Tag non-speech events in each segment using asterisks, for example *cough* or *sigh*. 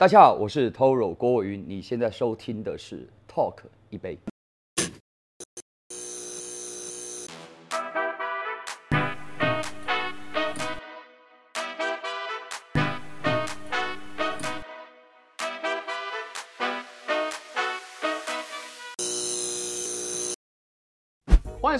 大家好，我是 Toro 郭伟云，你现在收听的是 Talk 一杯。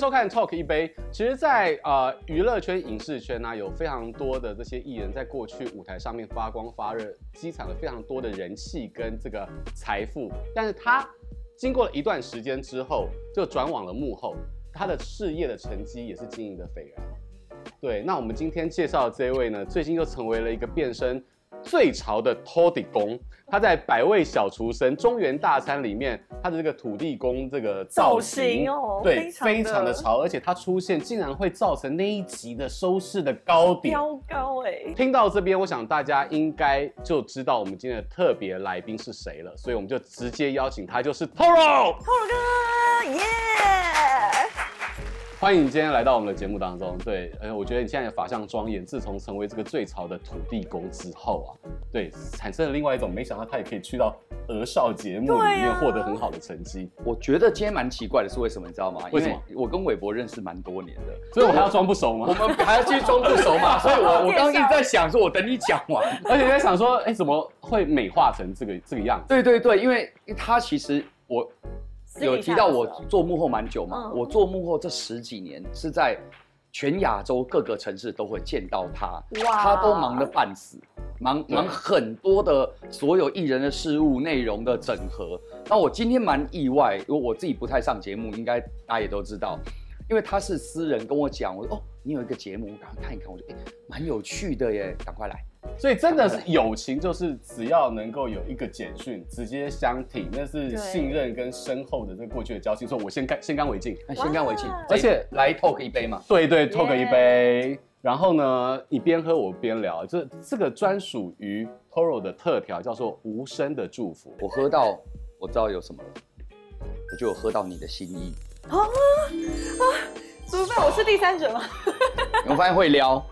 收看 Talk 一杯。其实在，在呃娱乐圈、影视圈呢、有非常多的这些艺人，在过去舞台上面发光发热，积攒了非常多的人气跟这个财富。但是他经过了一段时间之后，就转往了幕后，他的事业的成绩也是经营的斐然。对，那我们今天介绍的这一位呢，最近又成为了一个变身最潮的托底工。他在百味小厨神中原大餐里面，他的这个土地公这个造型，造型哦，对，非常，的潮，而且他出现竟然会造成那一集的收视的高点，飙高哎、欸！听到这边，我想大家应该就知道我们今天的特别来宾是谁了，所以我们就直接邀请他，就是 Toro，Toro 哥，耶、yeah!！欢迎你今天来到我们的节目当中。对，呃，我觉得你现在的法相庄严。自从成为这个最潮的土地公之后啊，对，产生了另外一种，没想到他也可以去到儿少节目里面获得很好的成绩。啊、我觉得今天蛮奇怪的是为什么，你知道吗？为什么？我跟韦伯认识蛮多年的，所以我还要装不熟吗？我们还要继续装不熟嘛？*laughs* 所以我我刚刚一直在想说，我等你讲完，而且在想说，哎、欸，怎么会美化成这个这个样子？对对对，因为他其实我。有提到我做幕后蛮久嘛？我做幕后这十几年是在全亚洲各个城市都会见到他，他都忙得半死，忙忙很多的所有艺人的事务内容的整合。那我今天蛮意外，因为我自己不太上节目，应该大家也都知道，因为他是私人跟我讲，我说哦，你有一个节目，我赶快看一看，我就哎，蛮有趣的耶，赶快来。所以真的是友情，就是只要能够有一个简讯直接相挺，那是信任跟深厚的这个过去的交情。所以我先干先干为敬，先干为敬，而且来 talk 一杯嘛。对对，talk 一杯。然后呢，你边喝我边聊，这这个专属于 Toro 的特调叫做无声的祝福。我喝到，我知道有什么了，我就有喝到你的心意。啊啊！怎么办我是第三者吗？我发现会撩。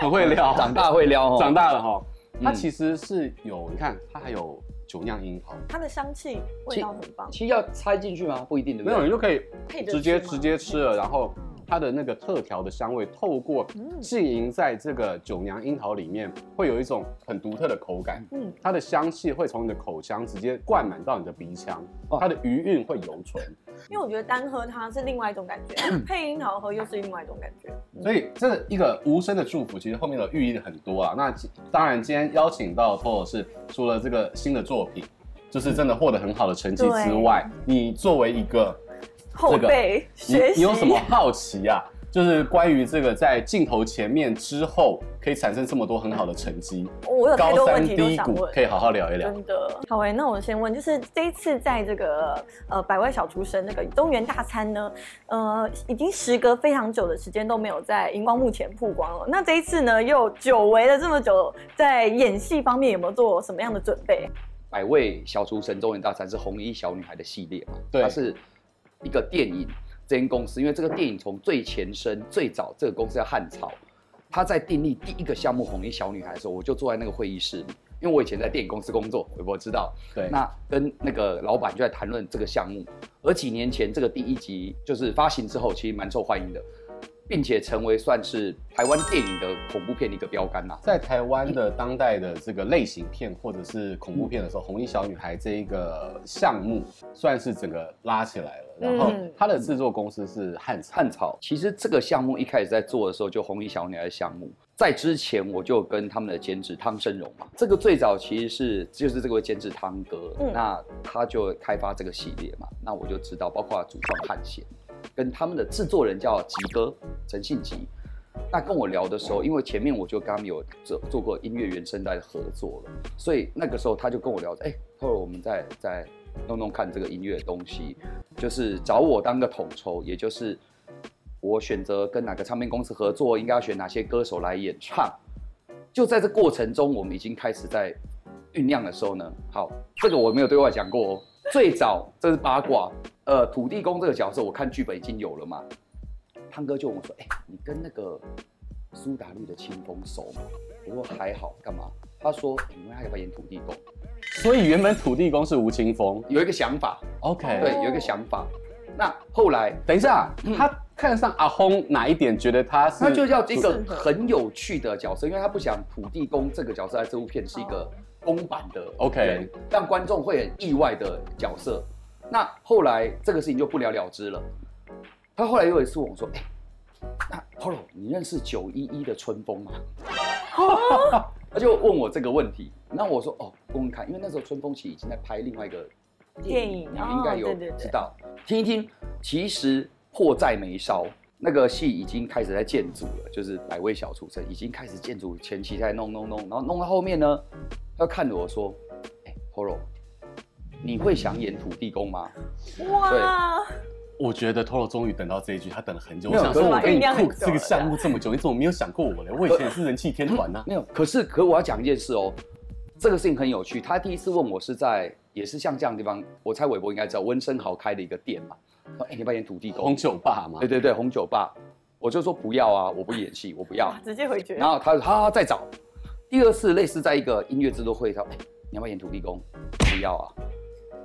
很会撩，长大会撩，长大了哈。它其实是有，你看，它还有酒酿樱桃，它的香气味道很棒。其实要拆进去吗？不一定的，没有，你就可以直接直接吃了，然后。它的那个特调的香味，透过浸淫在这个酒娘樱桃里面，会有一种很独特的口感。嗯，它的香气会从你的口腔直接灌满到你的鼻腔，它的余韵会犹存。因为我觉得单喝它是另外一种感觉，配樱桃喝又是另外一种感觉。所以这一个无声的祝福，其实后面的寓意很多啊。那当然，今天邀请到 Toro 是除了这个新的作品，就是真的获得很好的成绩之外，你作为一个。后辈学习，你有什么好奇啊？就是关于这个在镜头前面之后可以产生这么多很好的成绩，我有太多问题都想问，可以好好聊一聊。真的，好哎，那我先问，就是这一次在这个呃百味小厨神那个中原大餐呢，呃，已经时隔非常久的时间都没有在荧光幕前曝光了。那这一次呢，又久违了这么久，在演戏方面有没有做什么样的准备？百味小厨神中原大餐是红衣小女孩的系列嘛？对，它是。一个电影这间公司，因为这个电影从最前身最早，这个公司叫汉朝，他在订立第一个项目《红衣小女孩》的时候，我就坐在那个会议室里，因为我以前在电影公司工作，我不知道。对，那跟那个老板就在谈论这个项目，而几年前这个第一集就是发行之后，其实蛮受欢迎的。并且成为算是台湾电影的恐怖片的一个标杆呐。在台湾的当代的这个类型片或者是恐怖片的时候，《红衣小女孩》这一个项目算是整个拉起来了。然后它的制作公司是汉草。汉草其实这个项目一开始在做的时候，就《红衣小女孩》的项目，在之前我就跟他们的监制汤生荣嘛，这个最早其实是就是这个监制汤哥，那他就开发这个系列嘛，那我就知道，包括主创汉贤。跟他们的制作人叫吉哥陈信吉，那跟我聊的时候，因为前面我就跟他们有做做过音乐原声带的合作了，所以那个时候他就跟我聊，哎、欸，后来我们再再弄弄看这个音乐的东西，就是找我当个统筹，也就是我选择跟哪个唱片公司合作，应该要选哪些歌手来演唱。就在这过程中，我们已经开始在酝酿的时候呢，好，这个我没有对外讲过哦。最早这是八卦，呃，土地公这个角色，我看剧本已经有了嘛。汤哥就问我说：“哎、欸，你跟那个苏打绿的清风熟吗？”我说：“还好，干嘛？”他说：“你问他要不要演土地公？”所以原本土地公是吴青峰，有一个想法，OK，对，有一个想法。那后来，等一下，嗯、他看上阿轰哪一点？觉得他是，他就要一个很有趣的角色，因为他不想土地公这个角色在这部片是一个公版的，OK，让观众会很意外的角色。那后来这个事情就不了了之了。他后来又一次问我说：“哎、欸，那 Polo，你认识九一一的春风吗？” *laughs* 他就问我这个问题。那我说：“哦，问问看，因为那时候春风其实已经在拍另外一个电影，你应该有知道。听一听，其实迫在眉梢，那个戏已经开始在建组了，就是百味小厨神已经开始建组，前期在弄弄弄，然后弄到后面呢，他看着我说：‘哎、欸，Polo。’”你会想演土地公吗？哇！对，我觉得 Toro 终于等到这一句，他等了很久。没有，我想说，我跟你酷这个项目这么久，你怎么没有想过我呢？我以前也是人气天团呢。*laughs* 没有，可是，可我要讲一件事哦，这个事情很有趣。他第一次问我是在，也是像这样的地方，我猜韦伯应该知道，温生豪开的一个店嘛。说，哎，你不演土地公？红酒吧嘛。对对对，红酒吧。我就说不要啊，我不演戏，我不要。直接回绝。然后他说，好好再找。第二次类似在一个音乐制作会上，哎，你要不要演土地公？不要啊。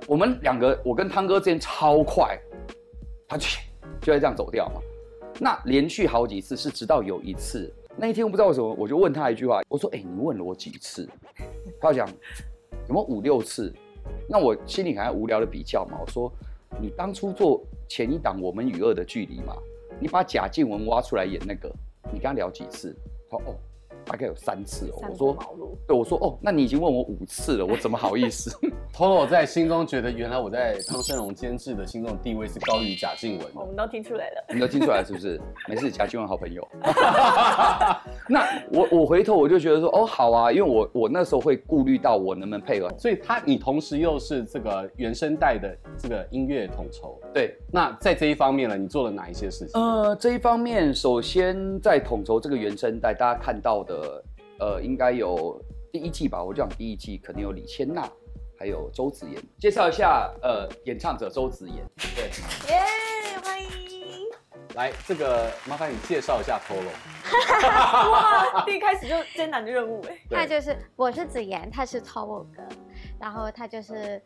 我们两个，我跟汤哥之间超快，他就就在这样走掉嘛。那连续好几次，是直到有一次，那一天我不知道为什么，我就问他一句话，我说：“哎、你问了我几次？”他讲有没有五六次？那我心里还无聊的比较嘛。我说：“你当初做前一档《我们与恶的距离》嘛，你把贾静雯挖出来演那个，你跟他聊几次？”他说：“哦。”大概有三次哦，我说，对，我说哦，那你已经问我五次了，我怎么好意思？*laughs* Toro 在心中觉得，原来我在汤升荣监制的心中的地位是高于贾静雯。我们都听出来了，你都听出来了是不是？没事，贾静雯好朋友。*laughs* 那我我回头我就觉得说，哦，好啊，因为我我那时候会顾虑到我能不能配合，所以他你同时又是这个原声带的这个音乐统筹。对，那在这一方面呢，你做了哪一些事情？呃，这一方面，首先在统筹这个原声带，大家看到的。呃，应该有第一季吧，我就讲第一季肯定有李千娜，还有周子妍。介绍一下，呃，演唱者周子妍。对，耶，yeah, 欢迎。来，这个麻烦你介绍一下 Polo。哇，第一开始就艰难的任务哎。*laughs* 那就是我是子妍，他是 Toro 哥，然后他就是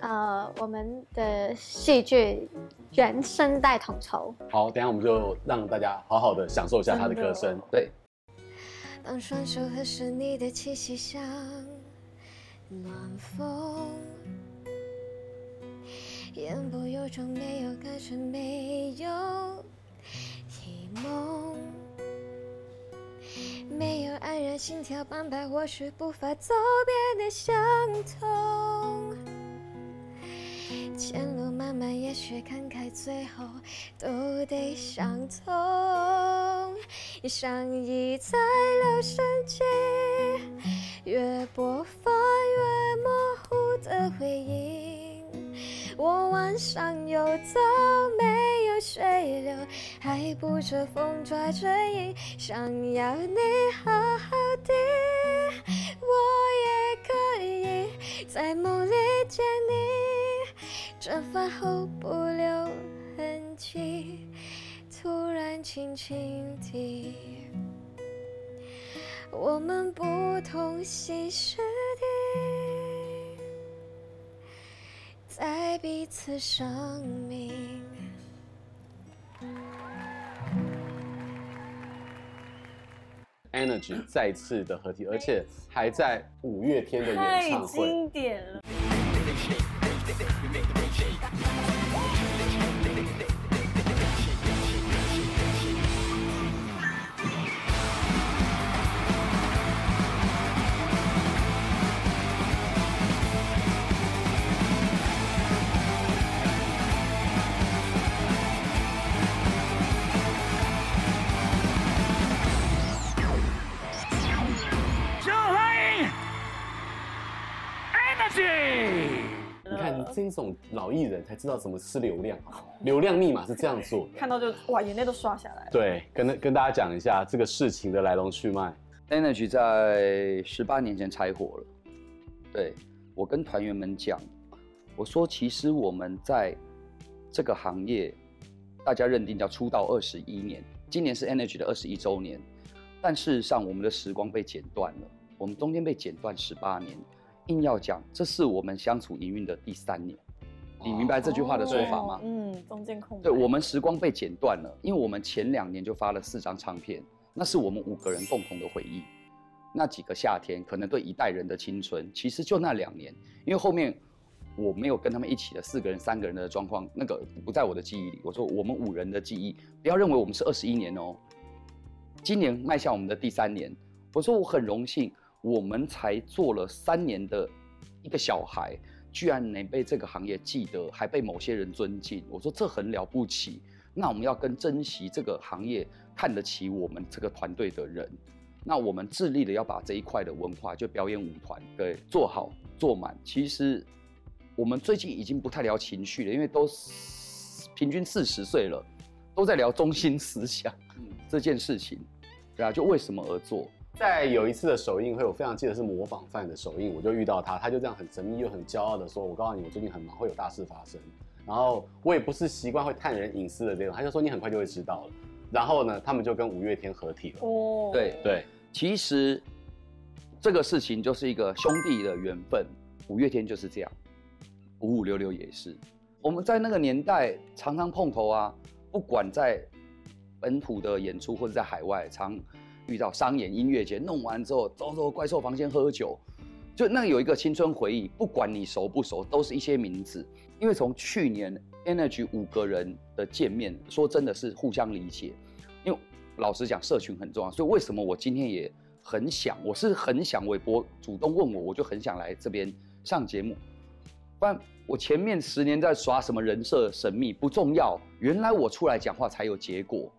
呃我们的戏剧原声带统筹。好，等一下我们就让大家好好的享受一下他的歌声。对。当双手合十，你的气息像暖风，言不由衷，没有感觉，没有遗梦，没有黯然心跳澎湃，或许步伐走遍的相同，前路漫漫，也许看开，最后都得相同。像一在留声机，越播放越模糊的回音。我晚上又走没有水流，还不着风抓着影，想要你好好的，我也可以在梦里见你，蒸发后不轻轻地，我们不同心事地，在彼此生命。Energy 再次的合体，而且还在五月天的演唱会，太经典了。这种老艺人才知道怎么吃流量，*laughs* 流量密码是这样做，看到就哇，眼泪都刷下来。对，跟跟大家讲一下这个事情的来龙去脉。Energy 在十八年前拆伙了，对，我跟团员们讲，我说其实我们在这个行业，大家认定叫出道二十一年，今年是 Energy 的二十一周年，但事实上我们的时光被剪断了，我们中间被剪断十八年。硬要讲，这是我们相处营运的第三年。你明白这句话的说法吗？哦、嗯，中间空白。对，我们时光被剪断了，因为我们前两年就发了四张唱片，那是我们五个人共同的回忆。那几个夏天，可能对一代人的青春，其实就那两年。因为后面我没有跟他们一起的四个人、三个人的状况，那个不在我的记忆里。我说我们五人的记忆，不要认为我们是二十一年哦。今年迈向我们的第三年，我说我很荣幸，我们才做了三年的一个小孩。居然能被这个行业记得，还被某些人尊敬，我说这很了不起。那我们要更珍惜这个行业看得起我们这个团队的人。那我们致力的要把这一块的文化，就表演舞团，对，做好做满。其实我们最近已经不太聊情绪了，因为都平均四十岁了，都在聊中心思想这件事情，对啊，就为什么而做。在有一次的首映会，我非常记得是模仿犯的首映，我就遇到他，他就这样很神秘又很骄傲的说：“我告诉你，我最近很忙，会有大事发生。”然后我也不是习惯会探人隐私的这种，他就说：“你很快就会知道了。”然后呢，他们就跟五月天合体了。哦，对对，其实这个事情就是一个兄弟的缘分，五月天就是这样，五五六六也是。我们在那个年代常常碰头啊，不管在本土的演出或者在海外常。遇到商演音乐节，弄完之后走走怪兽房间喝酒，就那有一个青春回忆。不管你熟不熟，都是一些名字。因为从去年 Energy 五个人的见面，说真的是互相理解。因为老实讲，社群很重要，所以为什么我今天也很想，我是很想韦伯主动问我，我就很想来这边上节目。不然我前面十年在耍什么人设神秘不重要，原来我出来讲话才有结果。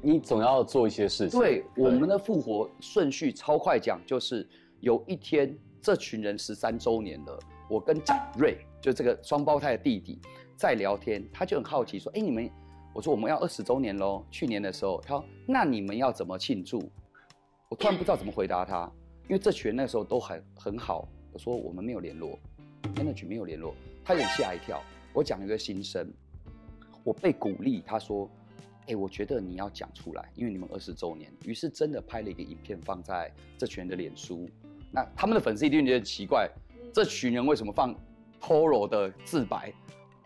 你总要做一些事情。对，对我们的复活顺序超快讲，就是有一天这群人十三周年了，我跟展瑞就这个双胞胎的弟弟在聊天，他就很好奇说：“哎，你们，我说我们要二十周年喽。去年的时候，他说那你们要怎么庆祝？我突然不知道怎么回答他，因为这群人那时候都很很好。我说我们没有联络，Energy 没有联络，他有点吓一跳。我讲一个心声，我被鼓励，他说。哎、欸，我觉得你要讲出来，因为你们二十周年，于是真的拍了一个影片放在这群人的脸书。那他们的粉丝一定觉得奇怪，这群人为什么放 Polo 的自白？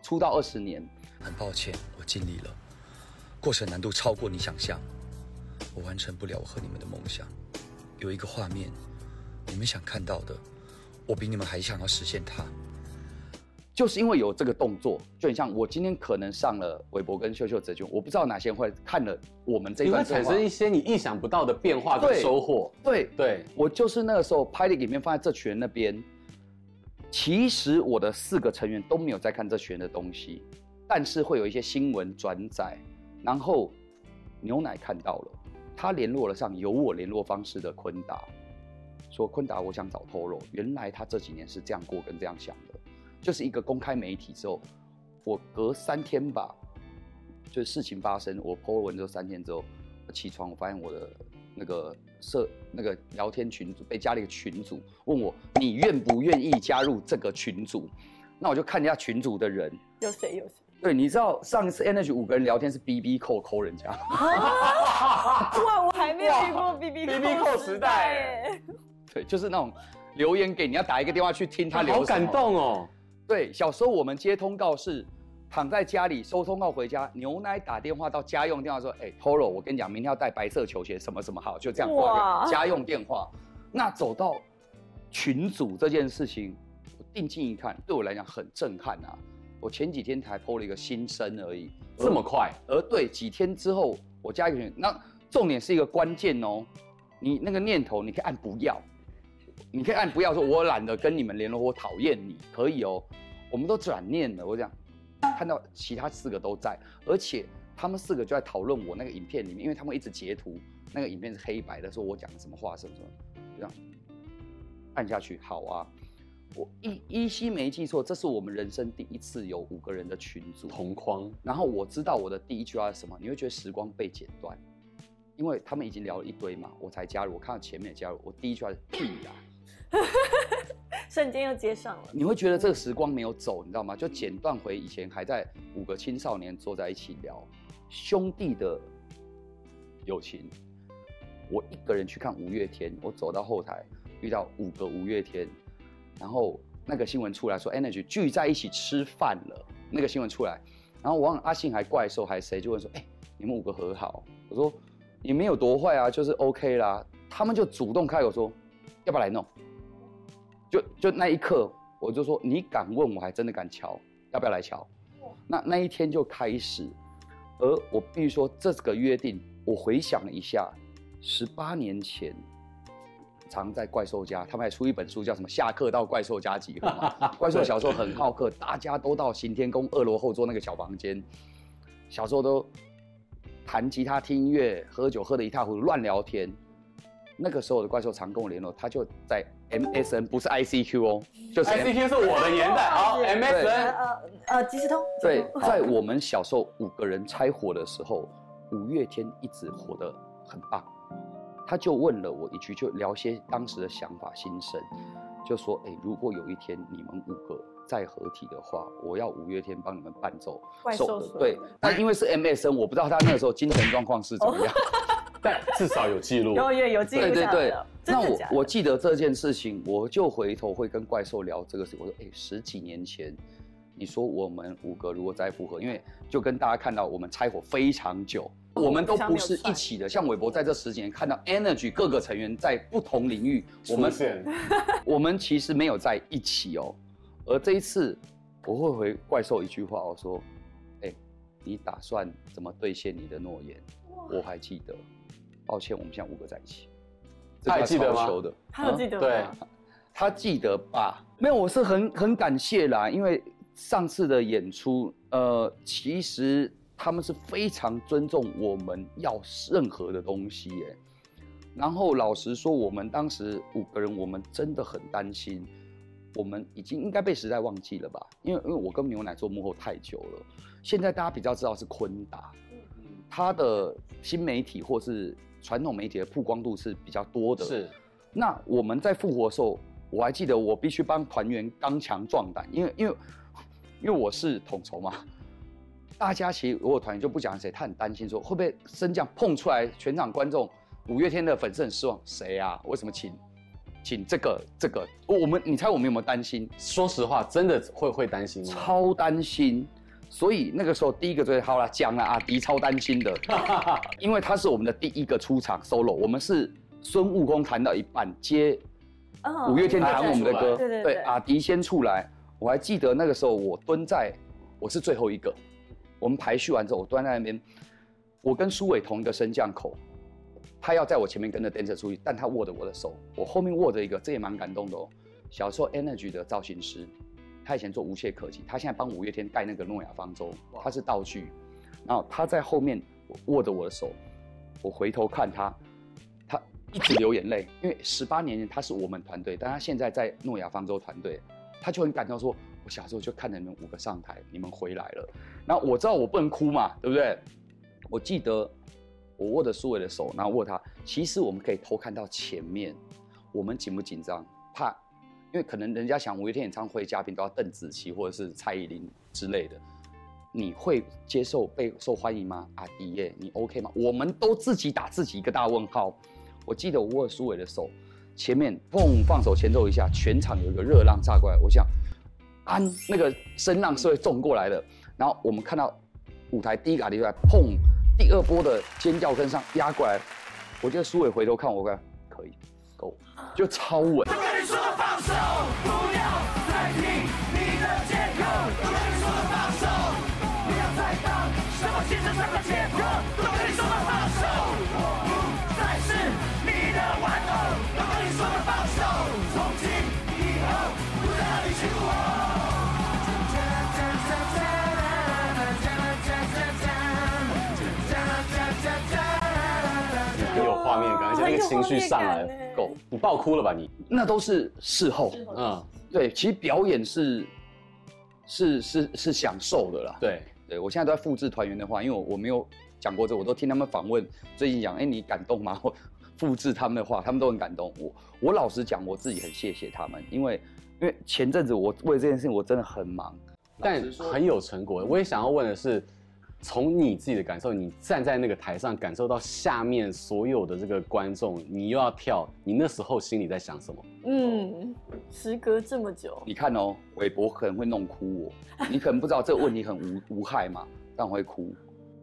出道二十年，很抱歉，我尽力了，过程难度超过你想象，我完成不了我和你们的梦想。有一个画面，你们想看到的，我比你们还想要实现它。就是因为有这个动作，就很像我今天可能上了韦伯跟秀秀哲君，我不知道哪些人会看了我们这一段，会产生一些你意想不到的变化跟收获。对对，对我就是那个时候拍的影片放在这群人那边，其实我的四个成员都没有在看这群人的东西，但是会有一些新闻转载，然后牛奶看到了，他联络了上有我联络方式的坤达，说坤达我想找 Toro，原来他这几年是这样过跟这样想的。就是一个公开媒体之后，我隔三天吧，就是事情发生，我 po 文之后三天之后，我起床我发现我的那个社那个聊天群组被加了一个群组，问我你愿不愿意加入这个群组？那我就看一下群组的人有谁有谁？对，你知道上一次 Energy 五个人聊天是 BB 扣扣人家，哇，我还没有遇过 BB BB 扣时代，*laughs* 对，就是那种留言给你要打一个电话去听他留，好感动哦。对，小时候我们接通告是躺在家里收通告回家，牛奶打电话到家用电话说：“哎，Toro，我跟你讲，明天要带白色球鞋，什么什么好，就这样挂家用电话。”那走到群组这件事情，我定睛一看，对我来讲很震撼啊！我前几天才 po 了一个新生而已，这么快？而对，几天之后我加一个群，那重点是一个关键哦，你那个念头你可以按不要。你可以按不要说，我懒得跟你们联络，我讨厌你，可以哦。我们都转念了，我讲，看到其他四个都在，而且他们四个就在讨论我那个影片里面，因为他们一直截图，那个影片是黑白的，说我讲的什么话什么什么，这样按下去，好啊。我依依稀没记错，这是我们人生第一次有五个人的群组同框，然后我知道我的第一句话是什么，你会觉得时光被剪断，因为他们已经聊了一堆嘛，我才加入，我看到前面加入，我第一句话是屁啊。*laughs* 瞬间又接上了，你会觉得这个时光没有走，你知道吗？就剪断回以前还在五个青少年坐在一起聊兄弟的友情。我一个人去看五月天，我走到后台遇到五个五月天，然后那个新闻出来说，Energy 聚在一起吃饭了，那个新闻出来，然后我忘了阿信还怪兽还谁就问说，哎、你们五个和好？我说也没有多坏啊，就是 OK 啦。他们就主动开口说，要不要来弄？就就那一刻，我就说你敢问，我还真的敢瞧，要不要来瞧？那那一天就开始，而我必须说这个约定，我回想了一下，十八年前，常在怪兽家，他们还出一本书叫什么？下课到怪兽家集合嘛。*laughs* 怪兽小时候很好客，大家都到行天宫二楼后座那个小房间，小时候都弹吉他、听音乐、喝酒，喝得一塌糊涂，乱聊天。那个时候的怪兽常跟我联络，他就在 MSN，不是 ICQ 哦，就是 ICQ 是我的年代啊，MSN，呃呃，即时通。对，在我们小时候五个人拆火的时候，五月天一直火得很棒。他就问了我一句，就聊些当时的想法心声，就说：哎，如果有一天你们五个再合体的话，我要五月天帮你们伴奏。怪兽对，但因为是 MSN，我不知道他那个时候精神状况是怎么样。但至少有记录，有有有记录。对对对，那我我记得这件事情，我就回头会跟怪兽聊这个事。我说，哎，十几年前，你说我们五个如果再复合，因为就跟大家看到我们拆伙非常久，哦、我们都不是一起的。像韦伯在这十几年看到 Energy 各个成员在不同领域，我们 *laughs* 我们其实没有在一起哦。而这一次，我会回怪兽一句话，我说，哎，你打算怎么兑现你的诺言？我还记得。抱歉，我们现在五个在一起。他还记得吗？他记得吗？对，他记得吧？没有，我是很很感谢啦，因为上次的演出，呃，其实他们是非常尊重我们要任何的东西耶。然后老实说，我们当时五个人，我们真的很担心，我们已经应该被时代忘记了吧？因为因为我跟牛奶做幕后太久了，现在大家比较知道是坤达，他的新媒体或是。传统媒体的曝光度是比较多的。是，那我们在复活的时候，我还记得我必须帮团员刚强壮胆，因为因为 *laughs* 因为我是统筹嘛。大家其实如果团员就不讲谁，他很担心说会不会升降碰出来，全场观众五月天的粉丝很失望。谁啊？为什么请请这个这个？我们你猜我们有没有担心？说实话，真的会会担心吗？超担心。所以那个时候，第一个最好了，讲了阿迪超担心的，*laughs* 因为他是我们的第一个出场 solo，我们是孙悟空弹到一半接五月天弹我们的歌，对对对，阿迪先出来，我还记得那个时候我蹲在，我是最后一个，我们排序完之后，我蹲在那边，我跟苏伟同一个升降口，他要在我前面跟着 dancer 出去，但他握着我的手，我后面握着一个，这也蛮感动的哦，小时候 Energy 的造型师。他以前做无懈可击，他现在帮五月天盖那个诺亚方舟，他是道具，然后他在后面握着我的手，我回头看他，他一直流眼泪，因为十八年前他是我们团队，但他现在在诺亚方舟团队，他就很感动说，我小时候就看着你们五个上台，你们回来了，然后我知道我不能哭嘛，对不对？我记得我握着苏伟的手，然后握他，其实我们可以偷看到前面，我们紧不紧张？怕。因为可能人家想五月天演唱会嘉宾都要邓紫棋或者是蔡依林之类的，你会接受被受欢迎吗？阿迪耶，你 OK 吗？我们都自己打自己一个大问号。我记得我握苏伟的手，前面砰放手前奏一下，全场有一个热浪炸过来，我想，安那个声浪是会冲过来的。然后我们看到舞台第一个阿迪出来，砰，第二波的尖叫跟上压过来，我觉得苏伟回头看我看，可以。够，就超稳。都跟你说放手，不要再听你的借口。都跟你说放手，不要再当什么先生什么借口。都跟你说放手，我不再是你的玩偶。都跟你说放手，从今以后不再让你欺负我。很有画面感，而且那个情绪上来了。够，你爆哭了吧你？那都是事后。嗯，对，其实表演是是是是享受的啦。对，对我现在都在复制团员的话，因为我我没有讲过这，我都听他们访问，最近讲，哎，你感动吗？我 *laughs* 复制他们的话，他们都很感动。我我老实讲，我自己很谢谢他们，因为因为前阵子我为这件事情我真的很忙，但很有成果。我也想要问的是。从你自己的感受，你站在那个台上，感受到下面所有的这个观众，你又要跳，你那时候心里在想什么？嗯，时隔这么久，你看哦，韦伯可能会弄哭我，你可能不知道这个问题很无无害嘛，但我会哭。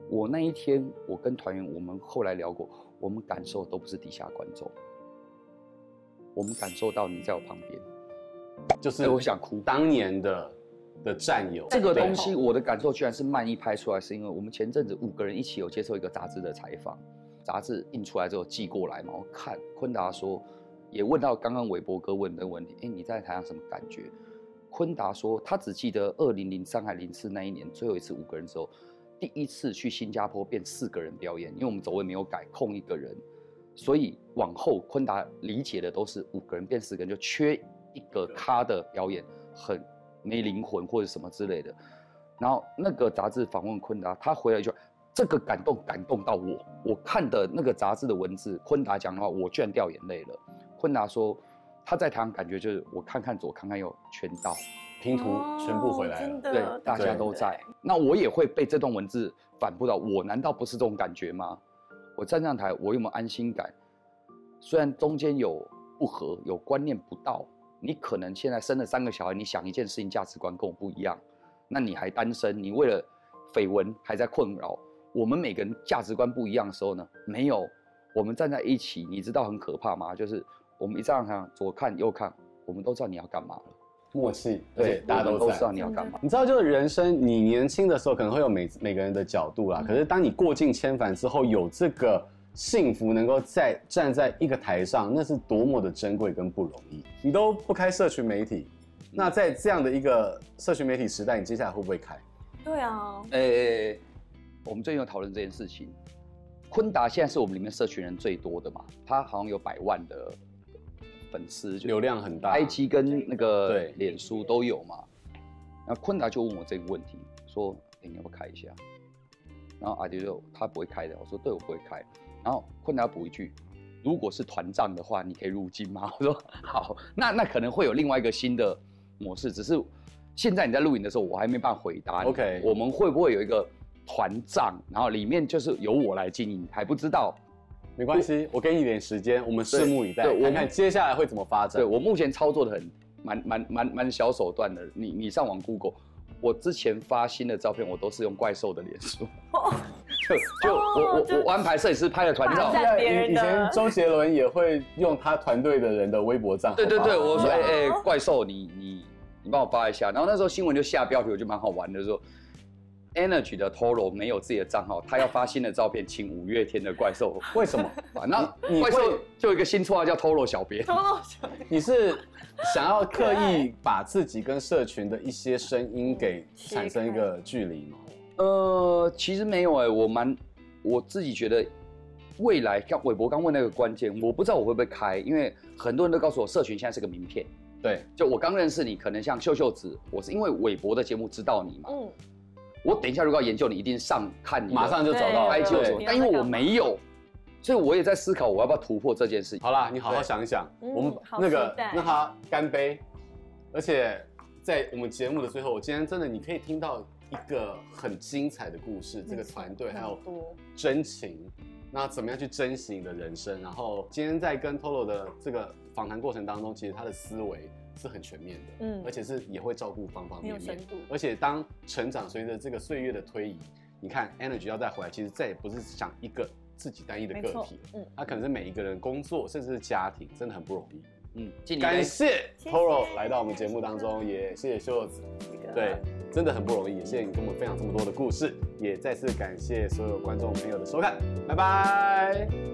我那一天，我跟团员，我们后来聊过，我们感受都不是底下观众，我们感受到你在我旁边，就是我想哭。当年的的战友，这个东西我的感受居然是慢一拍出来，是因为我们前阵子五个人一起有接受一个杂志的采访，杂志印出来之后寄过来嘛，我看坤达说，也问到刚刚韦伯哥问的问题，哎，你在台上什么感觉？坤达说他只记得二零零三还零四那一年最后一次五个人之后，第一次去新加坡变四个人表演，因为我们走位没有改，空一个人，所以往后坤达理解的都是五个人变四个人就缺一个咖的表演，很。没灵魂或者什么之类的，然后那个杂志访问昆达，他回来就这个感动感动到我，我看的那个杂志的文字，昆达讲的话，我居然掉眼泪了。昆达说他在台上感觉就是我看看左看看右全到，拼图全部回来了，对，大家都在。那我也会被这段文字反驳到，我难道不是这种感觉吗？我站上台，我有没有安心感？虽然中间有不合，有观念不到。你可能现在生了三个小孩，你想一件事情价值观跟我不一样，那你还单身，你为了绯闻还在困扰。我们每个人价值观不一样的时候呢，没有，我们站在一起，你知道很可怕吗？就是我们一这样看，左看右看，我们都知道你要干嘛了，默契，对，大家都，都知道你要干嘛。你知道，就是人生，你年轻的时候可能会有每每个人的角度啦，嗯、可是当你过尽千帆之后，有这个。幸福能够在站在一个台上，那是多么的珍贵跟不容易。你都不开社群媒体，那在这样的一个社群媒体时代，你接下来会不会开？对啊，诶、欸，我们最近有讨论这件事情。坤达现在是我们里面社群人最多的嘛，他好像有百万的粉丝，流量很大，IG 跟那个对脸书都有嘛。然后坤达就问我这个问题，说：“欸、你要不要开一下？”然后阿迪就他不会开的，我说：“对，我不会开。”然后坤达补一句：“如果是团战的话，你可以入金吗？” *laughs* 我说：“好。”那那可能会有另外一个新的模式，只是现在你在录影的时候，我还没办法回答你。OK，我们会不会有一个团账，然后里面就是由我来经营，还不知道。没关系，我给你一点时间，我们拭目以待，我看接下来会怎么发展。对，我目前操作的很蛮蛮蛮蛮小手段的，你你上网 Google。我之前发新的照片，我都是用怪兽的脸书，*laughs* *laughs* 就就我我我安排摄影师拍了团照。以以前周杰伦也会用他团队的人的微博账号。对对对，我说哎哎怪兽，你你你帮我发一下。然后那时候新闻就下标题，我就蛮好玩的，说 Energy 的 Toro 没有自己的账号，他要发新的照片，请五月天的怪兽。*laughs* 为什么？*laughs* 然后怪兽就有一个新绰号叫 Toro 小编。Toro 小编，你是？想要刻意把自己跟社群的一些声音给产生一个距离吗？呃，其实没有哎、欸，我蛮我自己觉得未来像韦伯刚问那个关键，我不知道我会不会开，因为很多人都告诉我，社群现在是个名片。对，就我刚认识你，可能像秀秀子，我是因为韦伯的节目知道你嘛。嗯。我等一下如果要研究你，一定上看你，马上就找到 IG 什么，但因为我没有。所以我也在思考，我要不要突破这件事情。好啦，你好好想一想，我们那个让他干杯。而且在我们节目的最后，我今天真的你可以听到一个很精彩的故事，这个团队还有真情，那怎么样去珍惜你的人生？然后今天在跟 Tolo 的这个访谈过程当中，其实他的思维是很全面的，嗯，而且是也会照顾方方面面。而且当成长随着这个岁月的推移，你看 Energy 要再回来，其实再也不是想一个。自己单一的个体，嗯，他可能是每一个人工作，甚至是家庭，真的很不容易。嗯，感谢 Toro 来到我们节目当中，也谢谢秀子，对，真的很不容易，谢谢你跟我们分享这么多的故事，也再次感谢所有观众朋友的收看，拜拜。